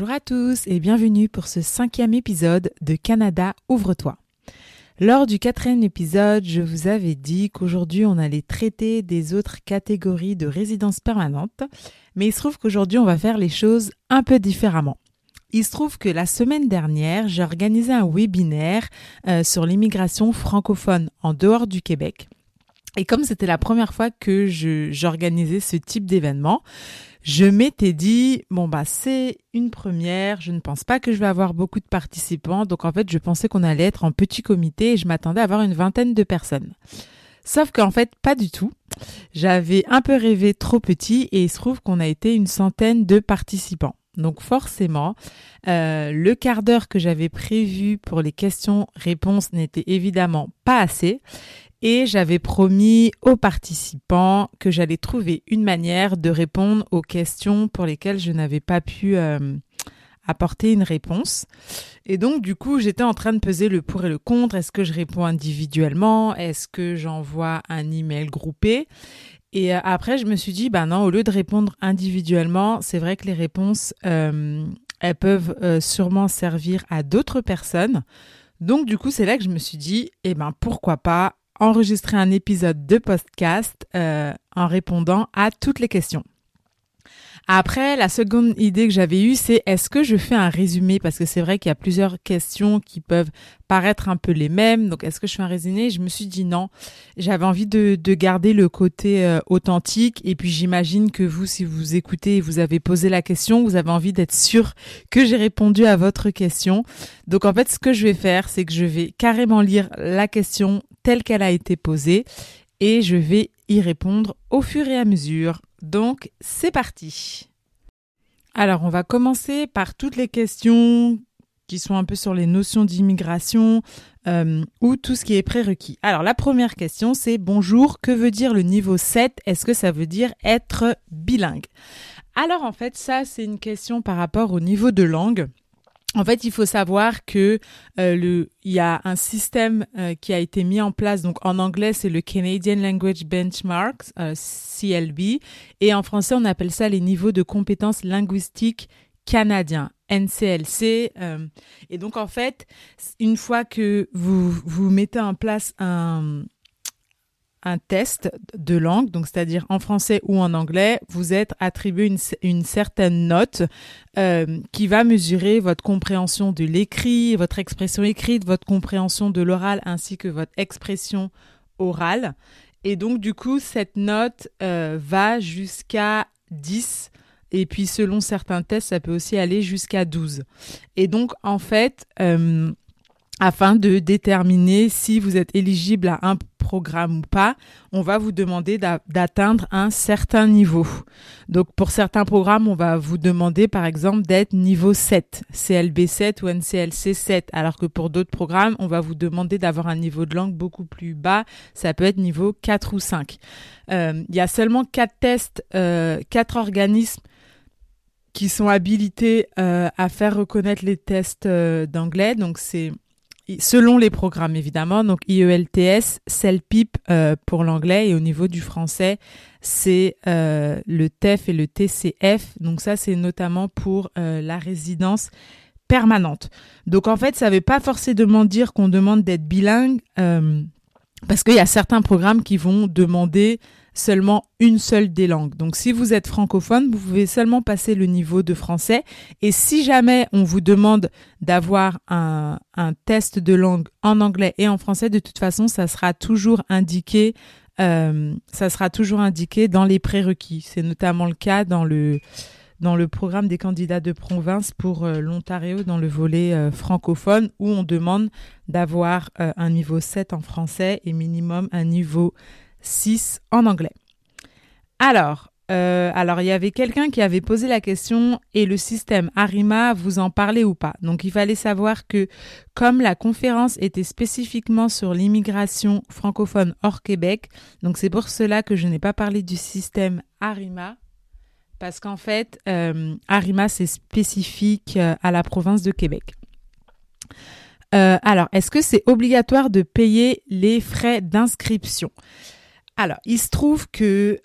Bonjour à tous et bienvenue pour ce cinquième épisode de Canada Ouvre-toi. Lors du quatrième épisode, je vous avais dit qu'aujourd'hui on allait traiter des autres catégories de résidences permanentes, mais il se trouve qu'aujourd'hui on va faire les choses un peu différemment. Il se trouve que la semaine dernière, j'ai organisé un webinaire euh, sur l'immigration francophone en dehors du Québec. Et comme c'était la première fois que j'organisais ce type d'événement, je m'étais dit, bon bah c'est une première, je ne pense pas que je vais avoir beaucoup de participants, donc en fait je pensais qu'on allait être en petit comité et je m'attendais à avoir une vingtaine de personnes. Sauf qu'en fait pas du tout. J'avais un peu rêvé trop petit et il se trouve qu'on a été une centaine de participants. Donc forcément, euh, le quart d'heure que j'avais prévu pour les questions-réponses n'était évidemment pas assez. Et j'avais promis aux participants que j'allais trouver une manière de répondre aux questions pour lesquelles je n'avais pas pu euh, apporter une réponse. Et donc, du coup, j'étais en train de peser le pour et le contre. Est-ce que je réponds individuellement? Est-ce que j'envoie un email groupé? Et euh, après, je me suis dit, bah non, au lieu de répondre individuellement, c'est vrai que les réponses, euh, elles peuvent sûrement servir à d'autres personnes. Donc, du coup, c'est là que je me suis dit, eh ben, pourquoi pas enregistrer un épisode de podcast en répondant à toutes les questions. Après, la seconde idée que j'avais eue, c'est est-ce que je fais un résumé? Parce que c'est vrai qu'il y a plusieurs questions qui peuvent paraître un peu les mêmes. Donc, est-ce que je fais un résumé? Je me suis dit non. J'avais envie de, garder le côté euh, authentique. Et puis, j'imagine que vous, si vous écoutez et vous avez posé la question, vous avez envie d'être sûr que j'ai répondu à votre question. Donc, en fait, ce que je vais faire, c'est que je vais carrément lire la question telle qu'elle a été posée et je vais y répondre au fur et à mesure. Donc, c'est parti. Alors, on va commencer par toutes les questions qui sont un peu sur les notions d'immigration euh, ou tout ce qui est prérequis. Alors, la première question, c'est bonjour, que veut dire le niveau 7 Est-ce que ça veut dire être bilingue? Alors, en fait, ça, c'est une question par rapport au niveau de langue. En fait, il faut savoir que euh, il y a un système euh, qui a été mis en place. Donc, en anglais, c'est le Canadian Language Benchmarks, euh, CLB, et en français, on appelle ça les niveaux de compétences linguistiques canadiens, NCLC. et donc, en fait, une fois que vous vous mettez en place un un test de langue, donc c'est-à-dire en français ou en anglais, vous êtes attribué une, certaine note euh, qui va mesurer votre compréhension de l'écrit, votre expression écrite, votre compréhension de l'oral ainsi que votre expression orale. Et donc du coup, cette note euh, va jusqu'à 10 et puis selon certains tests, ça peut aussi aller jusqu'à 12. Et donc en fait, euh, afin de déterminer si vous êtes éligible à un programme ou pas, on va vous demander d'atteindre un certain niveau. Donc pour certains programmes, on va vous demander par exemple d'être niveau 7, CLB 7 ou NCLC 7, alors que pour d'autres programmes, on va vous demander d'avoir un niveau de langue beaucoup plus bas, ça peut être niveau 4 ou 5. Euh, il y a seulement 4 tests, euh, 4 organismes qui sont habilités euh, à faire reconnaître les tests euh, d'anglais. Donc c'est selon les programmes évidemment, donc IELTS, CELPIP euh, pour l'anglais et au niveau du français, c'est euh, le TEF et le TCF. Donc ça, c'est notamment pour euh, la résidence permanente. Donc en fait, ça ne veut pas forcément dire qu'on demande d'être bilingue parce qu'il y a certains programmes qui vont demander seulement une seule des langues. Donc si vous êtes francophone, vous pouvez seulement passer le niveau de français. Et si jamais on vous demande d'avoir un, test de langue en anglais et en français, de toute façon, ça sera toujours indiqué. Euh, ça sera toujours indiqué dans les prérequis. C'est notamment le cas dans le programme des candidats de province pour euh, l'Ontario dans le volet euh, francophone où on demande d'avoir un niveau 7 en français et minimum un niveau 6 en anglais. Alors, euh, alors il y avait quelqu'un qui avait posé la question et le système Arima, vous en parlez ou pas? Donc il fallait savoir que comme la conférence était spécifiquement sur l'immigration francophone hors Québec, donc c'est pour cela que je n'ai pas parlé du système Arima. Parce qu'en fait, euh, Arima, c'est spécifique euh, à la province de Québec. alors, est-ce que c'est obligatoire de payer les frais d'inscription? Alors, il se trouve que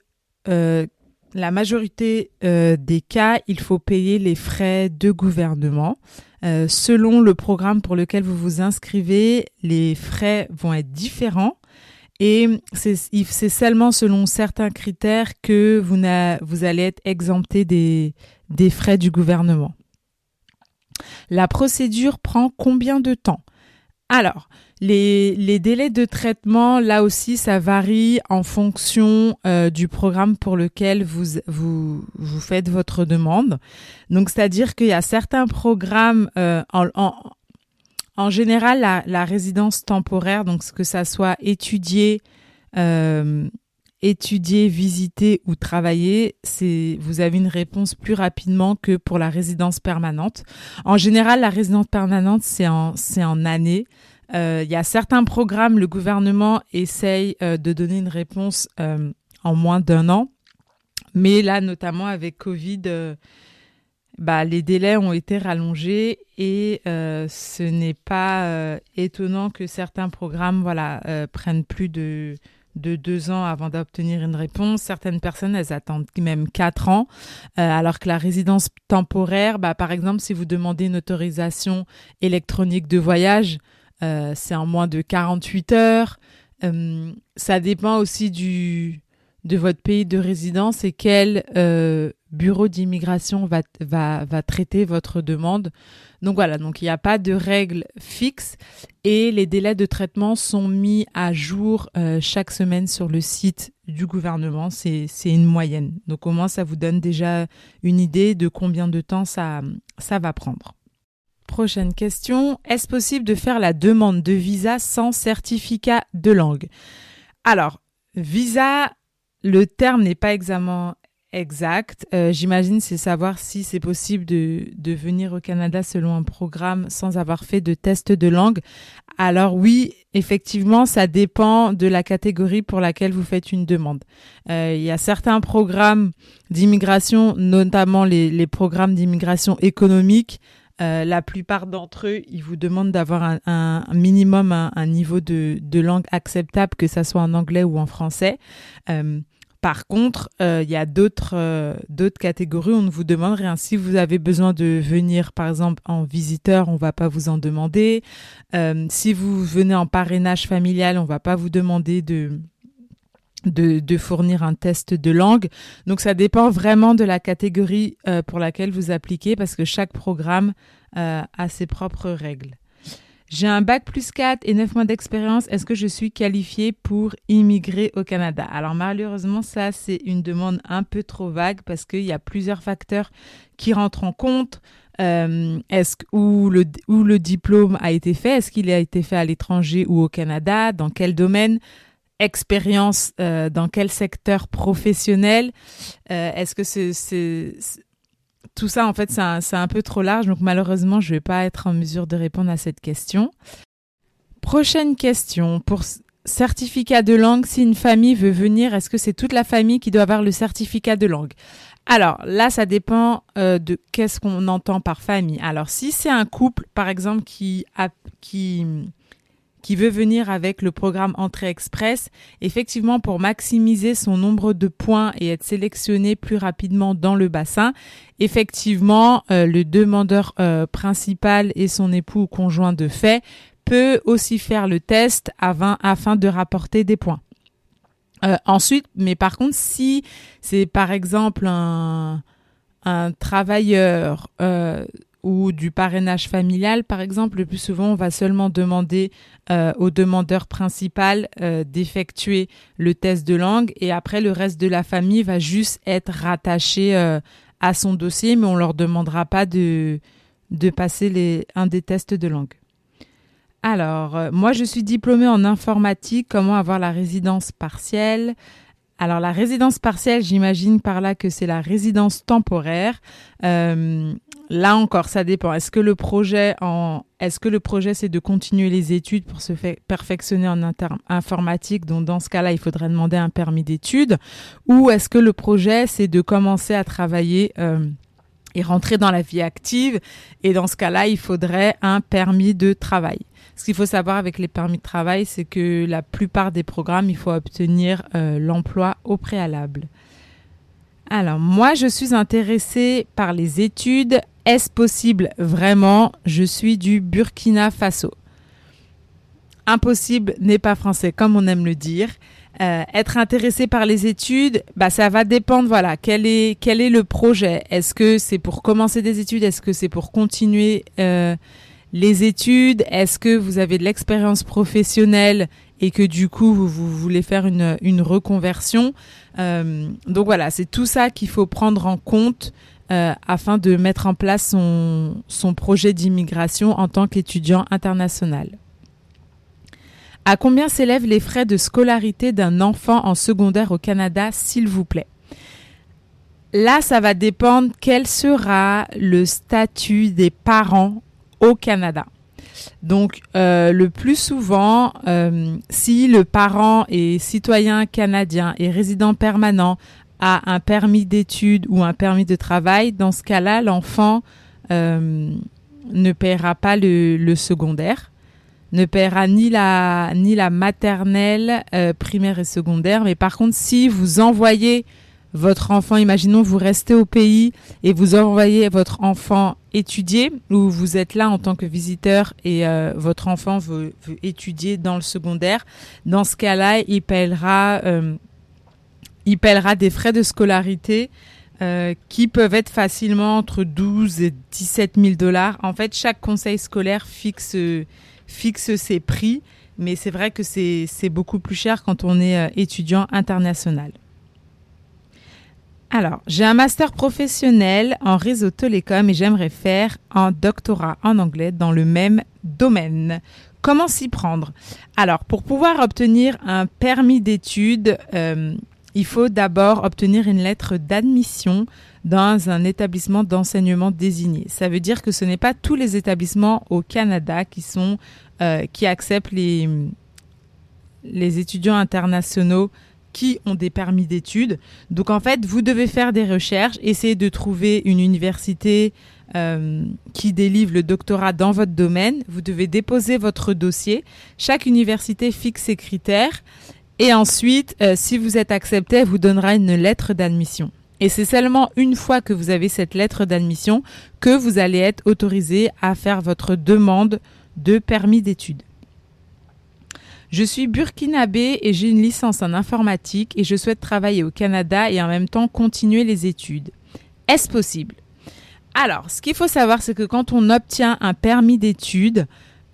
la majorité euh, des cas, il faut payer les frais de gouvernement. Euh, selon le programme pour lequel vous vous inscrivez, les frais vont être différents. Et c'est seulement selon certains critères que vous, allez être exempté des frais du gouvernement. La procédure prend combien de temps? Alors, les, délais de traitement, là aussi, ça varie en fonction euh, du programme pour lequel vous, vous, vous faites votre demande. Donc, c'est-à-dire qu'il y a certains programmes, euh, en, en, général, la, la, résidence temporaire, donc que ça soit étudier, euh, étudier, visiter ou travailler, c'est vous avez une réponse plus rapidement que pour la résidence permanente. En général, la résidence permanente, c'est en, c'est en année. Euh, il y a certains programmes, le gouvernement essaye euh, de donner une réponse euh, en moins d'un an. Mais là, notamment avec Covid, bah, les délais ont été rallongés et ce n'est pas étonnant que certains programmes voilà, prennent plus de, de deux ans avant d'obtenir une réponse. Certaines personnes, elles attendent même quatre ans, alors que la résidence temporaire, bah, par exemple, si vous demandez une autorisation électronique de voyage, euh, c'est en moins de 48 heures. Euh, ça dépend aussi du, de votre pays de résidence et quel euh, bureau d'immigration va, va, va, traiter votre demande. Donc voilà, donc il n'y a pas de règles fixes et les délais de traitement sont mis à jour chaque semaine sur le site du gouvernement. C'est une moyenne. Donc au moins, ça vous donne déjà une idée de combien de temps ça, ça va prendre. Prochaine question. Est-ce possible de faire la demande de visa sans certificat de langue? Alors, visa, le terme n'est pas exact. Euh, j'imagine c'est savoir si c'est possible de, de venir au Canada selon un programme sans avoir fait de test de langue. Alors oui, effectivement, ça dépend de la catégorie pour laquelle vous faites une demande. Euh, il y a certains programmes d'immigration, notamment les, les programmes d'immigration économique, euh, la plupart d'entre eux, ils vous demandent d'avoir un, minimum, un, niveau de, langue acceptable, que ça soit en anglais ou en français. Euh, par contre, euh, il y a d'autres d'autres catégories, on ne vous demande rien. Si vous avez besoin de venir, par exemple, en visiteur, on va pas vous en demander. si vous venez en parrainage familial, on va pas vous demander de de, fournir un test de langue. Donc ça dépend vraiment de la catégorie euh, pour laquelle vous appliquez parce que chaque programme euh, a ses propres règles. J'ai un bac plus 4 et 9 mois d'expérience. Est-ce que je suis qualifiée pour immigrer au Canada? Alors malheureusement, ça c'est une demande un peu trop vague parce qu'il y a plusieurs facteurs qui rentrent en compte. Euh, est-ce où le où le diplôme a été fait? Est-ce qu'il a été fait à l'étranger ou au Canada? Dans quel domaine? Expérience euh, dans quel secteur professionnel? Euh, Est-ce que c'est tout ça en fait c'est un, peu trop large donc malheureusement je vais pas être en mesure de répondre à cette question. Prochaine question pour certificat de langue si une famille veut venir est-ce que c'est toute la famille qui doit avoir le certificat de langue? Alors là, ça dépend euh, de qu'est-ce qu'on entend par famille. Alors si c'est un couple, par exemple, qui, a, qui qui veut venir avec le programme Entrée Express, effectivement pour maximiser son nombre de points et être sélectionné plus rapidement dans le bassin, effectivement euh, le demandeur euh, principal et son époux ou conjoint de fait peut aussi faire le test afin de rapporter des points. Euh, ensuite, mais par contre, si c'est par exemple un travailleur ou du parrainage familial, par exemple, le plus souvent, on va seulement demander euh, au demandeur principal euh, d'effectuer le test de langue et après, le reste de la famille va juste être rattaché euh, à son dossier, mais on leur demandera pas de, de passer les, un des tests de langue. Alors, moi, je suis diplômée en informatique. Comment avoir la résidence partielle? Alors la résidence partielle, j'imagine par là que c'est la résidence temporaire. Là encore, ça dépend. Est-ce que le projet est-ce que le projet c'est de continuer les études pour se perfectionner en informatique? Donc dans ce cas-là, il faudrait demander un permis d'études. Ou est-ce que le projet c'est de commencer à travailler euh, et rentrer dans la vie active? Et dans ce cas-là, il faudrait un permis de travail. Ce qu'il faut savoir avec les permis de travail, c'est que la plupart des programmes, il faut obtenir euh, l'emploi au préalable. Alors, moi, je suis intéressée par les études. Est-ce possible Vraiment, je suis du Burkina Faso. Impossible n'est pas français, comme on aime le dire. Euh, être intéressé par les études, bah ça va dépendre. Voilà, quel est quel est le projet? Est-ce que c'est pour commencer des études? Est-ce que c'est pour continuer euh, les études, est-ce que vous avez de l'expérience professionnelle et que du coup vous, voulez faire une, reconversion? Euh, Donc voilà, c'est tout ça qu'il faut prendre en compte euh, afin de mettre en place son, projet d'immigration en tant qu'étudiant international. À combien s'élèvent les frais de scolarité d'un enfant en secondaire au Canada, s'il vous plaît? Là, ça va dépendre quel sera le statut des parents au Canada. Donc, euh, le plus souvent, euh, si le parent est citoyen canadien et résident permanent, a un permis d'études ou un permis de travail, dans ce cas-là, l'enfant euh, ne paiera pas le, secondaire, ne paiera ni la, ni la maternelle, primaire et secondaire. Mais par contre, si vous envoyez votre enfant, imaginons vous restez au pays et vous envoyez votre enfant étudier ou vous êtes là en tant que visiteur et euh, votre enfant veut, étudier dans le secondaire, dans ce cas-là, il paiera, euh, il paiera des frais de scolarité euh, qui peuvent être facilement entre 12 et 17 000 dollars. En fait, chaque conseil scolaire fixe, fixe ses prix, mais c'est vrai que c'est beaucoup plus cher quand on est étudiant international. Alors, j'ai un master professionnel en réseau télécom et j'aimerais faire un doctorat en anglais dans le même domaine. Comment s'y prendre? Alors, pour pouvoir obtenir un permis d'études, euh, il faut d'abord obtenir une lettre d'admission dans un établissement d'enseignement désigné. Ça veut dire que ce n'est pas tous les établissements au Canada qui sont euh, qui acceptent les les étudiants internationaux qui ont des permis d'études. Donc en fait, vous devez faire des recherches, essayer de trouver une université euh, qui délivre le doctorat dans votre domaine. Vous devez déposer votre dossier. Chaque université fixe ses critères. Et ensuite, euh, si vous êtes accepté, elle vous donnera une lettre d'admission. Et c'est seulement une fois que vous avez cette lettre d'admission que vous allez être autorisé à faire votre demande de permis d'études. Je suis burkinabé et j'ai une licence en informatique et je souhaite travailler au Canada et en même temps continuer les études. Est-ce possible? Alors, ce qu'il faut savoir, c'est que quand on obtient un permis d'études,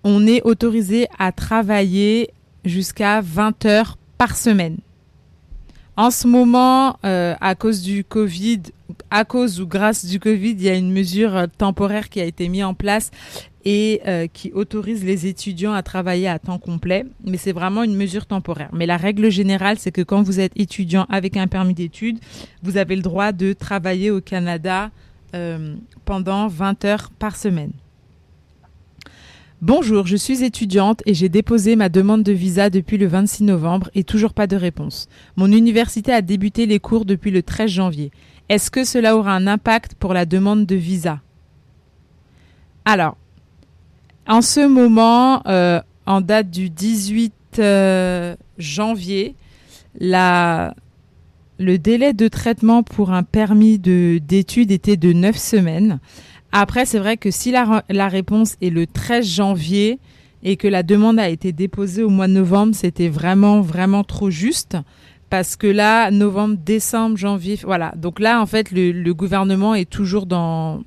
on est autorisé à travailler jusqu'à 20 heures par semaine. En ce moment, euh, à cause du Covid, à cause ou grâce du Covid, il y a une mesure temporaire qui a été mise en place et euh, qui autorise les étudiants à travailler à temps complet, mais c'est vraiment une mesure temporaire. Mais la règle générale, c'est que quand vous êtes étudiant avec un permis d'études, vous avez le droit de travailler au Canada euh, pendant 20 heures par semaine. Bonjour, je suis étudiante et j'ai déposé ma demande de visa depuis le 26 novembre et toujours pas de réponse. Mon université a débuté les cours depuis le 13 janvier. Est-ce que cela aura un impact pour la demande de visa? Alors, en ce moment, euh, en date du 18 euh, janvier, la, le délai de traitement pour un permis d'études était de 9 semaines. Après, c'est vrai que si la, réponse est le 13 janvier et que la demande a été déposée au mois de novembre, c'était vraiment, vraiment trop juste. Parce que là, novembre, décembre, janvier, voilà. Donc là, en fait, le gouvernement est toujours dans,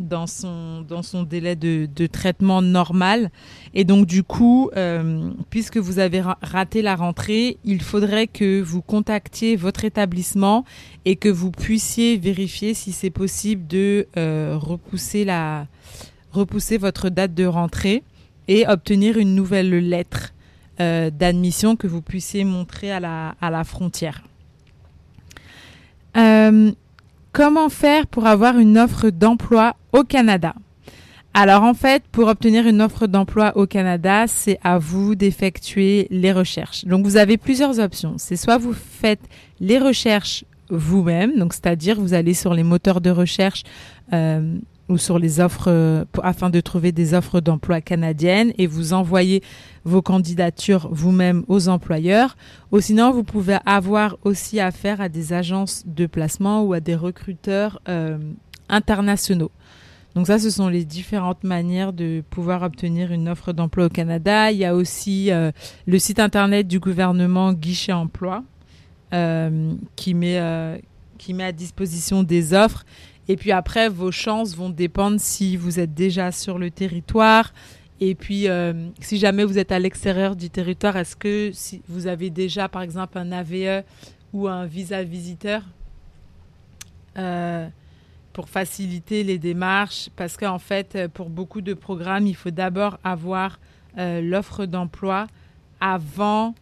dans son, dans son délai de, de traitement normal. Et donc du coup, euh, puisque vous avez raté la rentrée, il faudrait que vous contactiez votre établissement et que vous puissiez vérifier si c'est possible de euh, repousser, la, repousser votre date de rentrée et obtenir une nouvelle lettre euh, d'admission que vous puissiez montrer à la, à la frontière. Comment faire pour avoir une offre d'emploi au Canada alors en fait, pour obtenir une offre d'emploi au Canada, c'est à vous d'effectuer les recherches. Donc vous avez plusieurs options. C'est soit vous faites les recherches vous-même, donc c'est-à-dire vous allez sur les moteurs de recherche euh, ou sur les offres euh, afin de trouver des offres d'emploi canadiennes et vous envoyez vos candidatures vous-même aux employeurs. Ou sinon, vous pouvez avoir aussi affaire à des agences de placement ou à des recruteurs euh, internationaux. Donc ça, ce sont les différentes manières de pouvoir obtenir une offre d'emploi au Canada. Il y a aussi euh, le site internet du gouvernement Guichet Emploi qui, met, qui met à disposition des offres. Et puis après, vos chances vont dépendre si vous êtes déjà sur le territoire. Et puis, si jamais vous êtes à l'extérieur du territoire, est-ce que si vous avez déjà, par exemple, un AVE ou un visa visiteur pour faciliter les démarches? Parce qu'en fait, euh, pour beaucoup de programmes, il faut d'abord avoir euh, l'offre d'emploi avant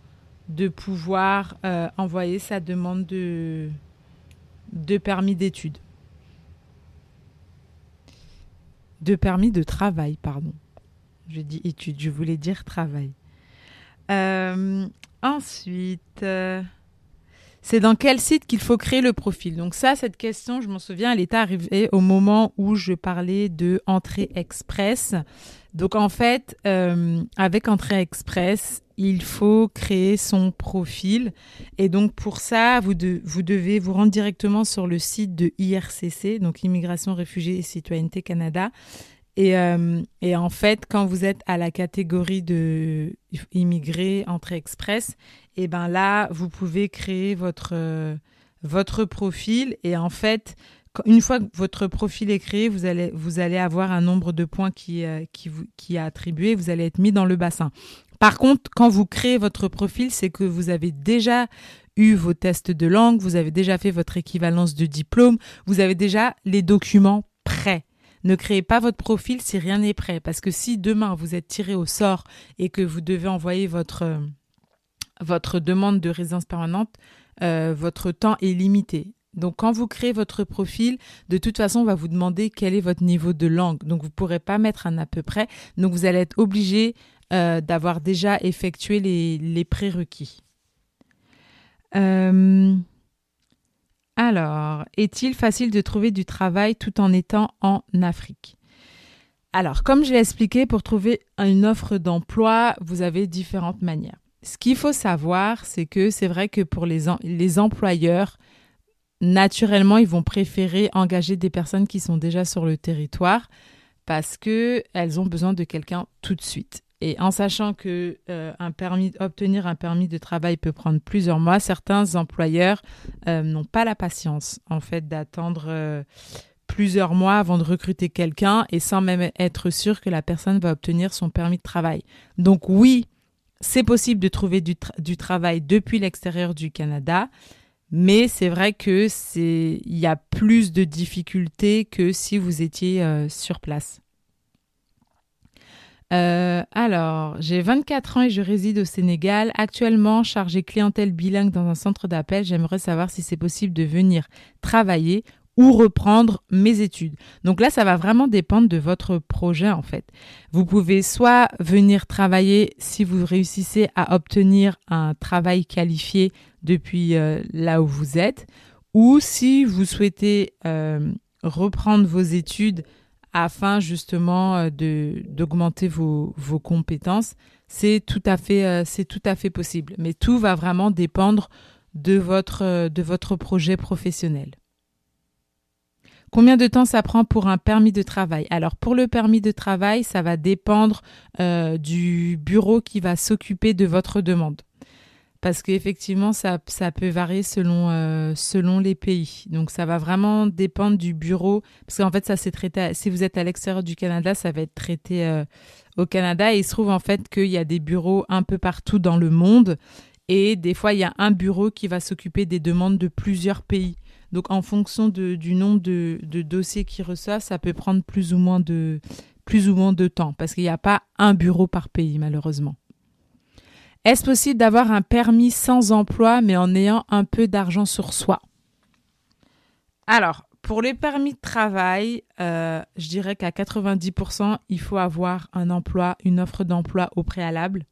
de pouvoir euh, envoyer sa demande de, de permis d'études. De permis de travail, pardon. Je dis études, je voulais dire travail. ensuite, c'est dans quel site qu'il faut créer le profil. Donc ça, cette question, je m'en souviens, elle est arrivée au moment où je parlais de Entrée Express. Donc en fait, euh, avec Entrée Express, il faut créer son profil. Et donc pour ça, vous, devez vous rendre directement sur le site de IRCC, donc Immigration, Réfugiés et Citoyenneté Canada. Et, euh, et, en fait, quand vous êtes à la catégorie de immigrés entrée express, et ben là, vous pouvez créer votre, euh, votre profil et en fait, une fois que votre profil est créé, vous allez, vous allez avoir un nombre de points qui, euh, qui, est attribué, vous allez être mis dans le bassin. Par contre, quand vous créez votre profil, c'est que vous avez déjà eu vos tests de langue, vous avez déjà fait votre équivalence de diplôme, vous avez déjà les documents prêts. Ne créez pas votre profil si rien n'est prêt, parce que si demain vous êtes tiré au sort et que vous devez envoyer votre votre demande de résidence permanente, euh, votre temps est limité. Donc, quand vous créez votre profil, de toute façon, on va vous demander quel est votre niveau de langue. Donc, vous ne pourrez pas mettre un à peu près. Donc, vous allez être obligé euh, d'avoir déjà effectué les, prérequis. Euh, alors, est-il facile de trouver du travail tout en étant en Afrique? Alors, comme je l'ai expliqué, pour trouver une offre d'emploi, vous avez différentes manières. Ce qu'il faut savoir, c'est que c'est vrai que pour les, les employeurs, naturellement, ils vont préférer engager des personnes qui sont déjà sur le territoire parce qu'elles ont besoin de quelqu'un tout de suite. Et en sachant que euh, un permis, obtenir un permis de travail peut prendre plusieurs mois, certains employeurs euh, n'ont pas la patience en fait d'attendre euh, plusieurs mois avant de recruter quelqu'un et sans même être sûr que la personne va obtenir son permis de travail. Donc oui, c'est possible de trouver du, travail depuis l'extérieur du Canada, mais c'est vrai que c'est il y a plus de difficultés que si vous étiez euh, sur place. Euh, alors, j'ai 24 ans et je réside au Sénégal. Actuellement, chargé clientèle bilingue dans un centre d'appel, j'aimerais savoir si c'est possible de venir travailler ou reprendre mes études. Donc là, ça va vraiment dépendre de votre projet en fait. Vous pouvez soit venir travailler si vous réussissez à obtenir un travail qualifié depuis euh, là où vous êtes, ou si vous souhaitez euh, reprendre vos études afin justement euh, d'augmenter vos, vos compétences, c'est tout à fait tout à fait possible. Mais tout va vraiment dépendre de votre de votre projet professionnel. Combien de temps ça prend pour un permis de travail? Alors pour le permis de travail, ça va dépendre euh, du bureau qui va s'occuper de votre demande. Parce qu'effectivement, ça, peut varier selon, euh, selon les pays. Donc ça va vraiment dépendre du bureau. Parce qu'en fait, ça c'est traité. si vous êtes à l'extérieur du Canada, ça va être traité euh, au Canada. Et il se trouve en fait qu'il y a des bureaux un peu partout dans le monde. Et des fois, il y a un bureau qui va s'occuper des demandes de plusieurs pays. Donc en fonction du nombre de, dossiers qu'il reçoit, ça peut prendre plus ou moins de, plus ou moins de temps parce qu'il n'y a pas un bureau par pays malheureusement. Est-ce possible d'avoir un permis sans emploi mais en ayant un peu d'argent sur soi? Alors, pour les permis de travail, euh, je dirais qu'à 90%, il faut avoir un emploi, une offre d'emploi au préalable.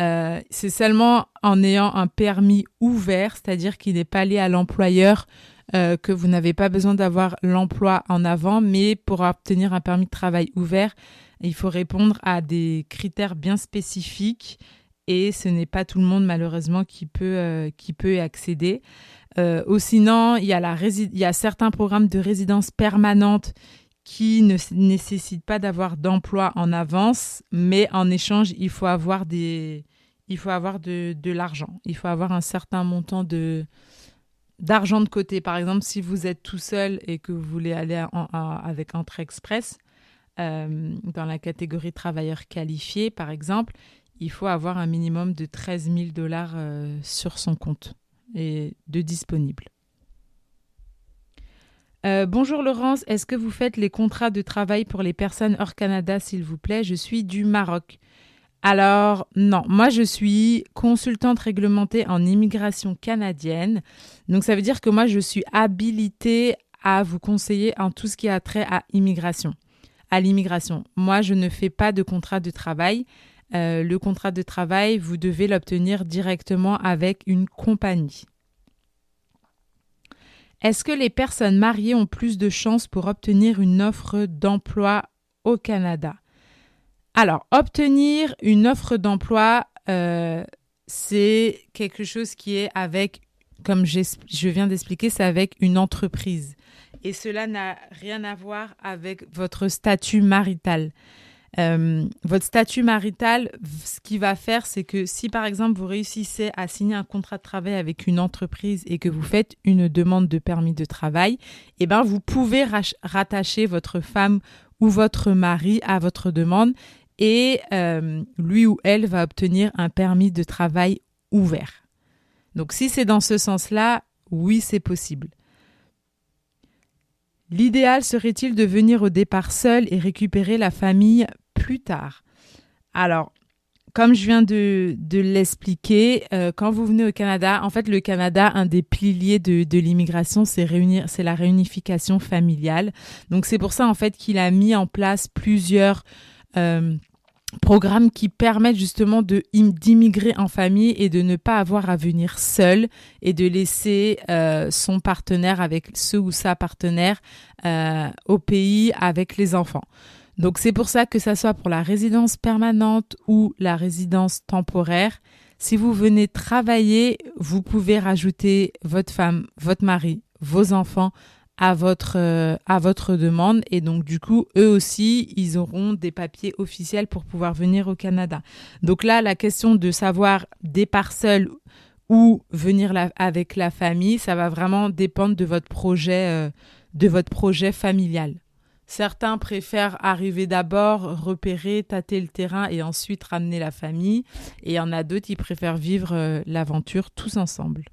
Euh, c'est seulement en ayant un permis ouvert, c'est-à-dire qu'il n'est pas lié à l'employeur, euh, que vous n'avez pas besoin d'avoir l'emploi en avant, mais pour obtenir un permis de travail ouvert, il faut répondre à des critères bien spécifiques et ce n'est pas tout le monde malheureusement qui peut, euh, qui peut y accéder. Euh, ou sinon, il y, a la il y a certains programmes de résidence permanente qui ne nécessitent pas d'avoir d'emploi en avance, mais en échange, il faut avoir, des, il faut avoir de, de l'argent. Il faut avoir un certain montant de, d'argent de côté. Par exemple, si vous êtes tout seul et que vous voulez aller avec Entrée Express, euh, dans la catégorie travailleurs qualifiés, par exemple, il faut avoir un minimum de 13 000 dollars euh, sur son compte et de disponible. Euh, bonjour Laurence, est-ce que vous faites les contrats de travail pour les personnes hors Canada, s'il vous plaît? Je suis du Maroc. Alors, non, moi je suis consultante réglementée en immigration canadienne. Donc ça veut dire que moi je suis habilitée à vous conseiller en tout ce qui a trait à immigration, à l'immigration. Moi je ne fais pas de contrat de travail. Euh, le contrat de travail, vous devez l'obtenir directement avec une compagnie. Est-ce que les personnes mariées ont plus de chances pour obtenir une offre d'emploi au Canada? Alors, obtenir une offre d'emploi, euh, c'est quelque chose qui est avec, comme je viens d'expliquer, c'est avec une entreprise. Et cela n'a rien à voir avec votre statut marital. Euh, votre statut marital, ce qu'il va faire, c'est que si par exemple vous réussissez à signer un contrat de travail avec une entreprise et que vous faites une demande de permis de travail, eh ben vous pouvez rattacher votre femme ou votre mari à votre demande et euh, lui ou elle va obtenir un permis de travail ouvert. Donc si c'est dans ce sens-là, oui, c'est possible. L'idéal serait-il de venir au départ seul et récupérer la famille plus tard. Alors, comme je viens de, l'expliquer, euh, quand vous venez au Canada, en fait, le Canada, un des piliers de, l'immigration, c'est la réunification familiale. Donc, c'est pour ça, en fait, qu'il a mis en place plusieurs euh, programmes qui permettent justement d'immigrer en famille et de ne pas avoir à venir seul et de laisser euh, son partenaire avec ce ou sa partenaire au pays avec les enfants. Donc c'est pour ça que ça soit pour la résidence permanente ou la résidence temporaire, si vous venez travailler, vous pouvez rajouter votre femme, votre mari, vos enfants à votre euh, à votre demande et donc du coup eux aussi ils auront des papiers officiels pour pouvoir venir au Canada. Donc là la question de savoir départ seul ou venir avec la famille, ça va vraiment dépendre de votre projet euh, de votre projet familial. Certains préfèrent arriver d'abord, repérer, tâter le terrain et ensuite ramener la famille. Et il y en a d'autres qui préfèrent vivre euh, l'aventure tous ensemble.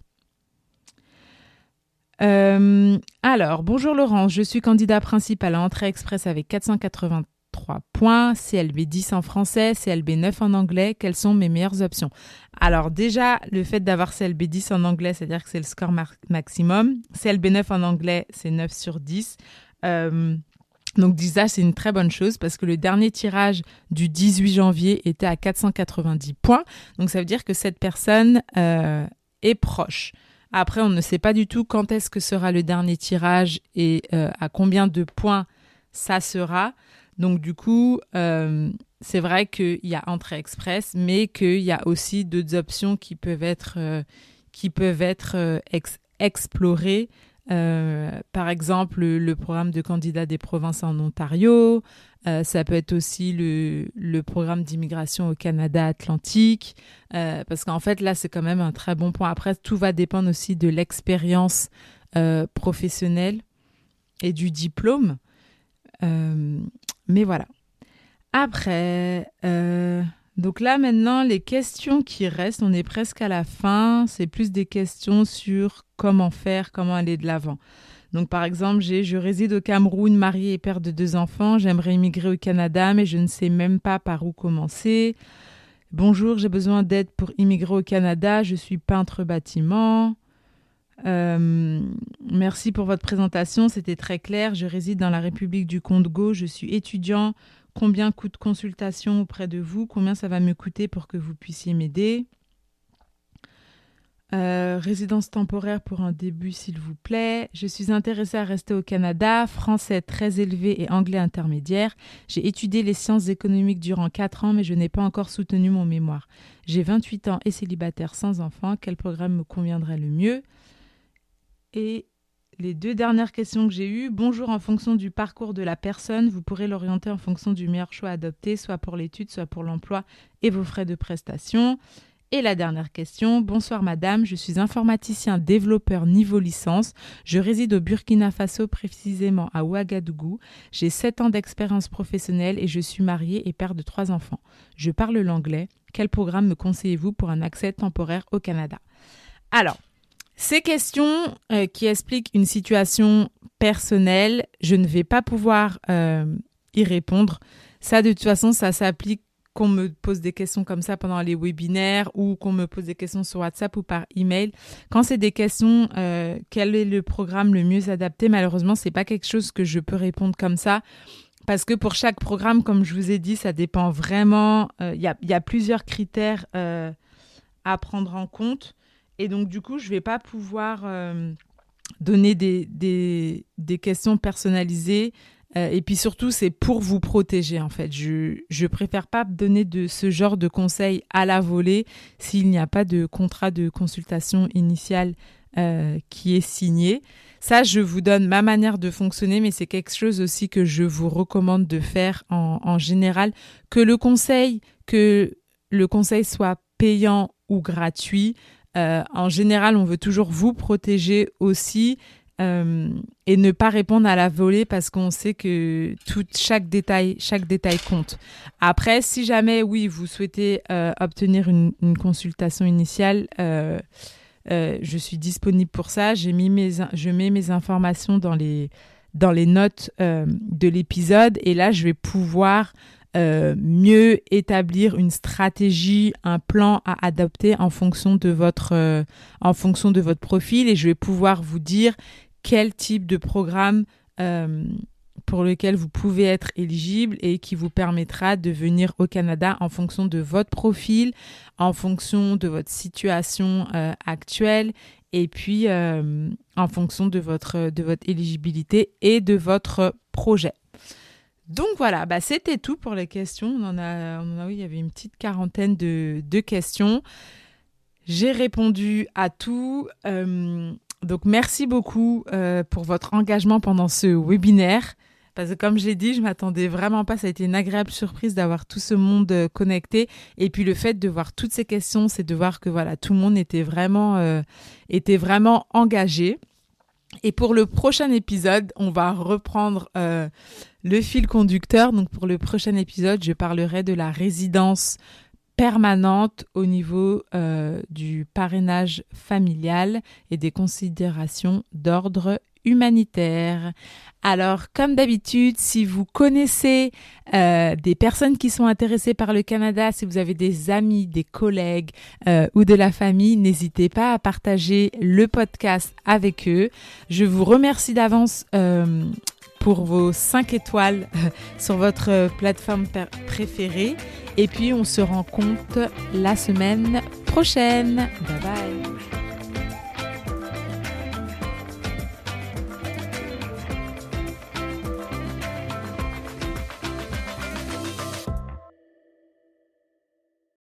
Euh, alors, bonjour Laurence, je suis candidat principal à entrée express avec 483 points, CLB 10 en français, CLB 9 en anglais. Quelles sont mes meilleures options? Alors déjà, le fait d'avoir CLB 10 en anglais, c'est-à-dire que c'est le score maximum. CLB 9 en anglais, c'est 9 sur 10. Euh, donc déjà, c'est une très bonne chose parce que le dernier tirage du 18 janvier était à 490 points. Donc ça veut dire que cette personne euh, est proche. Après, on ne sait pas du tout quand est-ce que sera le dernier tirage et euh, à combien de points ça sera. Donc du coup, euh, c'est vrai qu'il y a entrée express, mais qu'il y a aussi d'autres options qui peuvent être, qui peuvent être explorées par exemple, le, programme de candidat des provinces en Ontario. Euh, ça peut être aussi le, le programme d'immigration au Canada Atlantique. Euh, parce qu'en fait, là, c'est quand même un très bon point. Après, tout va dépendre aussi de l'expérience professionnelle et du diplôme. mais voilà. Après, donc là, maintenant, les questions qui restent, on est presque à la fin. C'est plus des questions sur comment faire, comment aller de l'avant. Donc, par exemple, j'ai je réside au Cameroun, marié et père de deux enfants. J'aimerais immigrer au Canada, mais je ne sais même pas par où commencer. Bonjour, j'ai besoin d'aide pour immigrer au Canada. Je suis peintre bâtiment. merci pour votre présentation, c'était très clair. Je réside dans la République du Congo, je suis étudiant. Combien coûte consultation auprès de vous Combien ça va me coûter pour que vous puissiez m'aider euh, résidence temporaire pour un début, s'il vous plaît. Je suis intéressée à rester au Canada, français très élevé et anglais intermédiaire. J'ai étudié les sciences économiques durant 4 ans, mais je n'ai pas encore soutenu mon mémoire. J'ai 28 ans et célibataire sans enfant. Quel programme me conviendrait le mieux? Et les deux dernières questions que j'ai eues. Bonjour, en fonction du parcours de la personne, vous pourrez l'orienter en fonction du meilleur choix adopté, soit pour l'étude, soit pour l'emploi et vos frais de prestation. Et la dernière question. Bonsoir madame, je suis informaticien développeur niveau licence. Je réside au Burkina Faso, précisément à Ouagadougou. J'ai 7 ans d'expérience professionnelle et je suis mariée et père de trois enfants. Je parle l'anglais. Quel programme me conseillez-vous pour un accès temporaire au Canada? Alors, ces questions euh, qui expliquent une situation personnelle, je ne vais pas pouvoir euh, y répondre. Ça, de toute façon, ça s'applique qu'on me pose des questions comme ça pendant les webinaires ou qu'on me pose des questions sur WhatsApp ou par email. Quand c'est des questions, euh, quel est le programme le mieux adapté Malheureusement, c'est pas quelque chose que je peux répondre comme ça. Parce que pour chaque programme, comme je vous ai dit, ça dépend vraiment. Il y, a, plusieurs critères à prendre en compte. Et donc, du coup, je ne vais pas pouvoir euh, donner des, des, questions personnalisées. Euh, et puis surtout, c'est pour vous protéger, en fait. Je ne préfère pas donner de ce genre de conseils à la volée s'il n'y a pas de contrat de consultation initiale euh, qui est signé. Ça, je vous donne ma manière de fonctionner, mais c'est quelque chose aussi que je vous recommande de faire en, en général. Que le conseil, que le conseil soit payant ou gratuit, euh, en général, on veut toujours vous protéger aussi euh, et ne pas répondre à la volée parce qu'on sait que tout, chaque détail, chaque détail compte. Après, si jamais, oui, vous souhaitez euh, obtenir une, consultation initiale, je suis disponible pour ça. Mis mes, je mets mes informations dans les, dans les notes de l'épisode et là, je vais pouvoir euh, mieux établir une stratégie, un plan à adopter en fonction de votre euh, en fonction de votre profil et je vais pouvoir vous dire quel type de programme euh, pour lequel vous pouvez être éligible et qui vous permettra de venir au Canada en fonction de votre profil, en fonction de votre situation actuelle et puis en fonction de votre de votre éligibilité et de votre projet. Donc voilà, bah c'était tout pour les questions. On en a, il y avait une petite quarantaine de, questions. J'ai répondu à tout. Euh, donc merci beaucoup euh, pour votre engagement pendant ce webinaire. Parce que comme je l'ai dit, je m'attendais vraiment pas. Ça a été une agréable surprise d'avoir tout ce monde euh, connecté. Et puis le fait de voir toutes ces questions, c'est de voir que voilà, tout le monde était vraiment engagé. Et pour le prochain épisode, on va reprendre le fil conducteur. Donc pour le prochain épisode, je parlerai de la résidence permanente au niveau euh, du parrainage familial et des considérations d'ordre humanitaire. Alors, comme d'habitude, si vous connaissez euh, des personnes qui sont intéressées par le Canada, si vous avez des amis, des collègues euh, ou de la famille, n'hésitez pas à partager le podcast avec eux. Je vous remercie d'avance pour vos 5 étoiles euh, sur votre euh, plateforme préférée. Et puis on se rencontre la semaine prochaine. Bye bye.